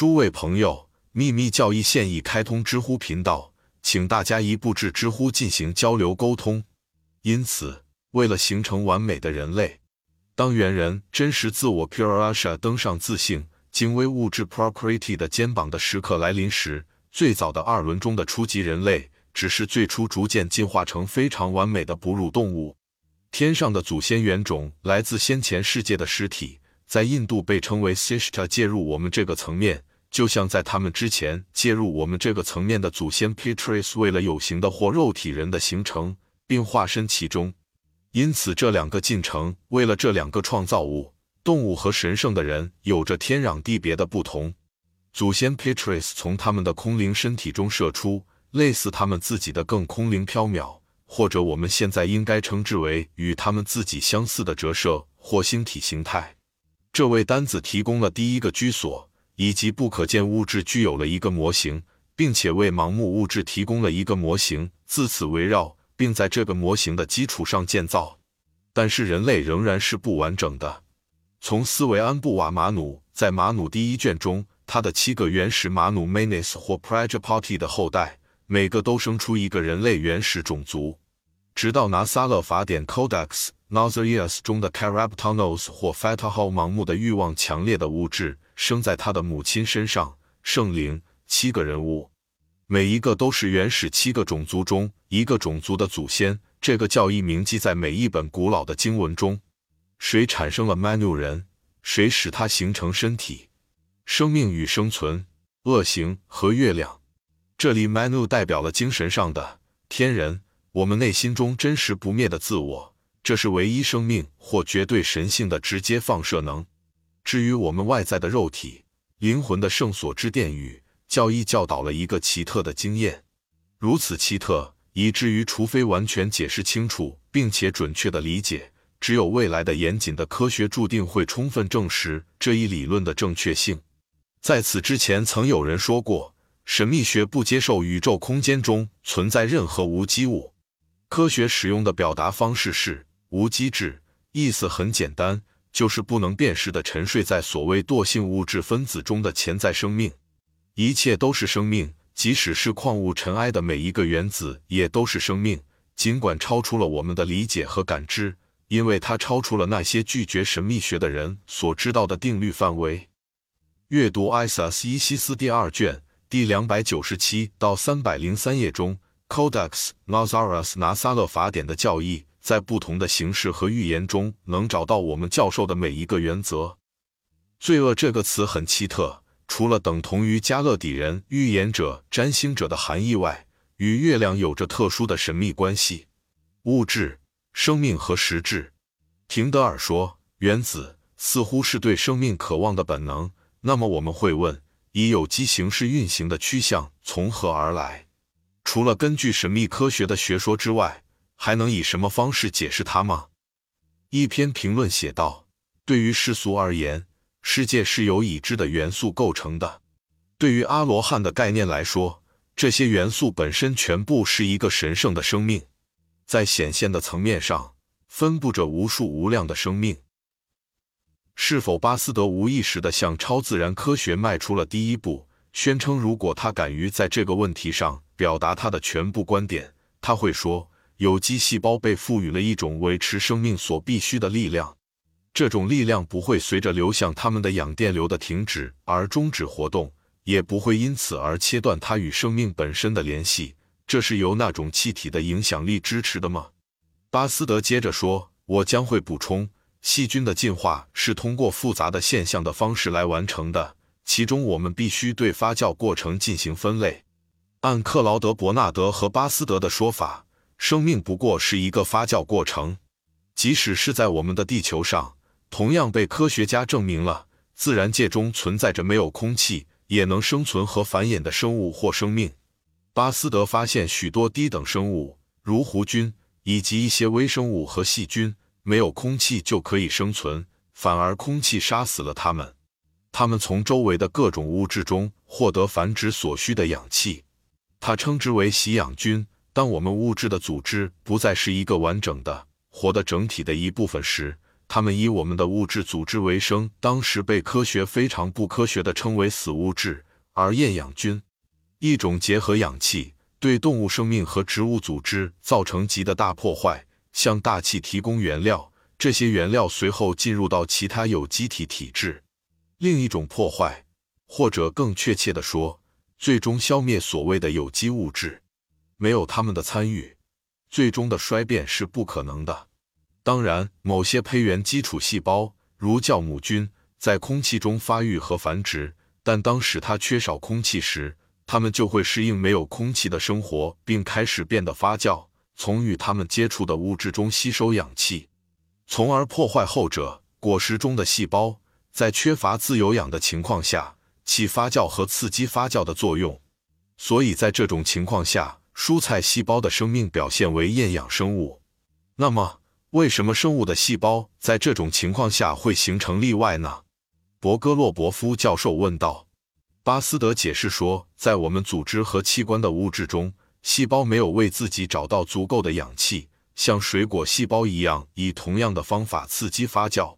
诸位朋友，秘密教义现已开通知乎频道，请大家一步至知乎进行交流沟通。因此，为了形成完美的人类，当猿人真实自我 Purasha 登上自信、精微物质 Procreity 的肩膀的时刻来临时，最早的二轮中的初级人类，只是最初逐渐进化成非常完美的哺乳动物。天上的祖先原种来自先前世界的尸体，在印度被称为 Sishta，介入我们这个层面，就像在他们之前介入我们这个层面的祖先 Petrus，为了有形的或肉体人的形成，并化身其中。因此，这两个进程为了这两个创造物——动物和神圣的人，有着天壤地别的不同。祖先 Petrus 从他们的空灵身体中射出，类似他们自己的更空灵缥缈，或者我们现在应该称之为与他们自己相似的折射或星体形态。这为单子提供了第一个居所，以及不可见物质具有了一个模型，并且为盲目物质提供了一个模型，自此围绕。并在这个模型的基础上建造，但是人类仍然是不完整的。从斯维安布瓦马努在马努第一卷中，他的七个原始马努 Manis 或 Prajapati 的后代，每个都生出一个人类原始种族，直到拿撒勒法典 Codex Nazarius 中的 caraptonos 或 fatah 盲目的欲望强烈的物质生在他的母亲身上，圣灵七个人物。每一个都是原始七个种族中一个种族的祖先。这个教义铭记在每一本古老的经文中。谁产生了 Manu 人？谁使他形成身体？生命与生存、恶行和月亮。这里 Manu 代表了精神上的天人，我们内心中真实不灭的自我，这是唯一生命或绝对神性的直接放射能。至于我们外在的肉体、灵魂的圣所之殿宇。教义教导了一个奇特的经验，如此奇特，以至于除非完全解释清楚并且准确的理解，只有未来的严谨的科学注定会充分证实这一理论的正确性。在此之前，曾有人说过，神秘学不接受宇宙空间中存在任何无机物。科学使用的表达方式是无机质，意思很简单，就是不能辨识的沉睡在所谓惰性物质分子中的潜在生命。一切都是生命，即使是矿物尘埃的每一个原子也都是生命，尽管超出了我们的理解和感知，因为它超出了那些拒绝神秘学的人所知道的定律范围。阅读《艾萨斯伊西斯》第二卷第两百九十七到三百零三页中，Codex Nazarus 拿撒勒法典的教义，在不同的形式和预言中能找到我们教授的每一个原则。罪恶这个词很奇特。除了等同于加勒底人预言者、占星者的含义外，与月亮有着特殊的神秘关系。物质、生命和实质。廷德尔说，原子似乎是对生命渴望的本能。那么我们会问：以有机形式运行的趋向从何而来？除了根据神秘科学的学说之外，还能以什么方式解释它吗？一篇评论写道：“对于世俗而言。”世界是由已知的元素构成的。对于阿罗汉的概念来说，这些元素本身全部是一个神圣的生命，在显现的层面上分布着无数无量的生命。是否巴斯德无意识地向超自然科学迈出了第一步，宣称如果他敢于在这个问题上表达他的全部观点，他会说有机细胞被赋予了一种维持生命所必须的力量。这种力量不会随着流向它们的氧电流的停止而终止活动，也不会因此而切断它与生命本身的联系。这是由那种气体的影响力支持的吗？巴斯德接着说：“我将会补充，细菌的进化是通过复杂的现象的方式来完成的，其中我们必须对发酵过程进行分类。按克劳德·伯纳德和巴斯德的说法，生命不过是一个发酵过程，即使是在我们的地球上。”同样被科学家证明了，自然界中存在着没有空气也能生存和繁衍的生物或生命。巴斯德发现许多低等生物，如弧菌以及一些微生物和细菌，没有空气就可以生存，反而空气杀死了它们。它们从周围的各种物质中获得繁殖所需的氧气，他称之为吸氧菌。当我们物质的组织不再是一个完整的、活的整体的一部分时，他们以我们的物质组织为生，当时被科学非常不科学的称为死物质。而厌氧菌，一种结合氧气，对动物生命和植物组织造成极的大破坏，向大气提供原料，这些原料随后进入到其他有机体体质。另一种破坏，或者更确切的说，最终消灭所谓的有机物质，没有他们的参与，最终的衰变是不可能的。当然，某些胚源基础细胞，如酵母菌，在空气中发育和繁殖。但当使它缺少空气时，它们就会适应没有空气的生活，并开始变得发酵，从与它们接触的物质中吸收氧气，从而破坏后者。果实中的细胞在缺乏自由氧的情况下，起发酵和刺激发酵的作用。所以在这种情况下，蔬菜细胞的生命表现为厌氧生物。那么，为什么生物的细胞在这种情况下会形成例外呢？博戈洛伯夫教授问道。巴斯德解释说，在我们组织和器官的物质中，细胞没有为自己找到足够的氧气，像水果细胞一样以同样的方法刺激发酵，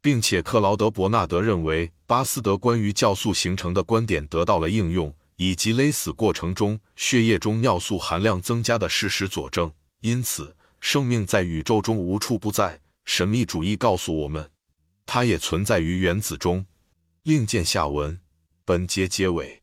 并且克劳德·伯纳德认为，巴斯德关于酵素形成的观点得到了应用，以及勒死过程中血液中尿素含量增加的事实佐证。因此。生命在宇宙中无处不在。神秘主义告诉我们，它也存在于原子中。另见下文。本节结尾。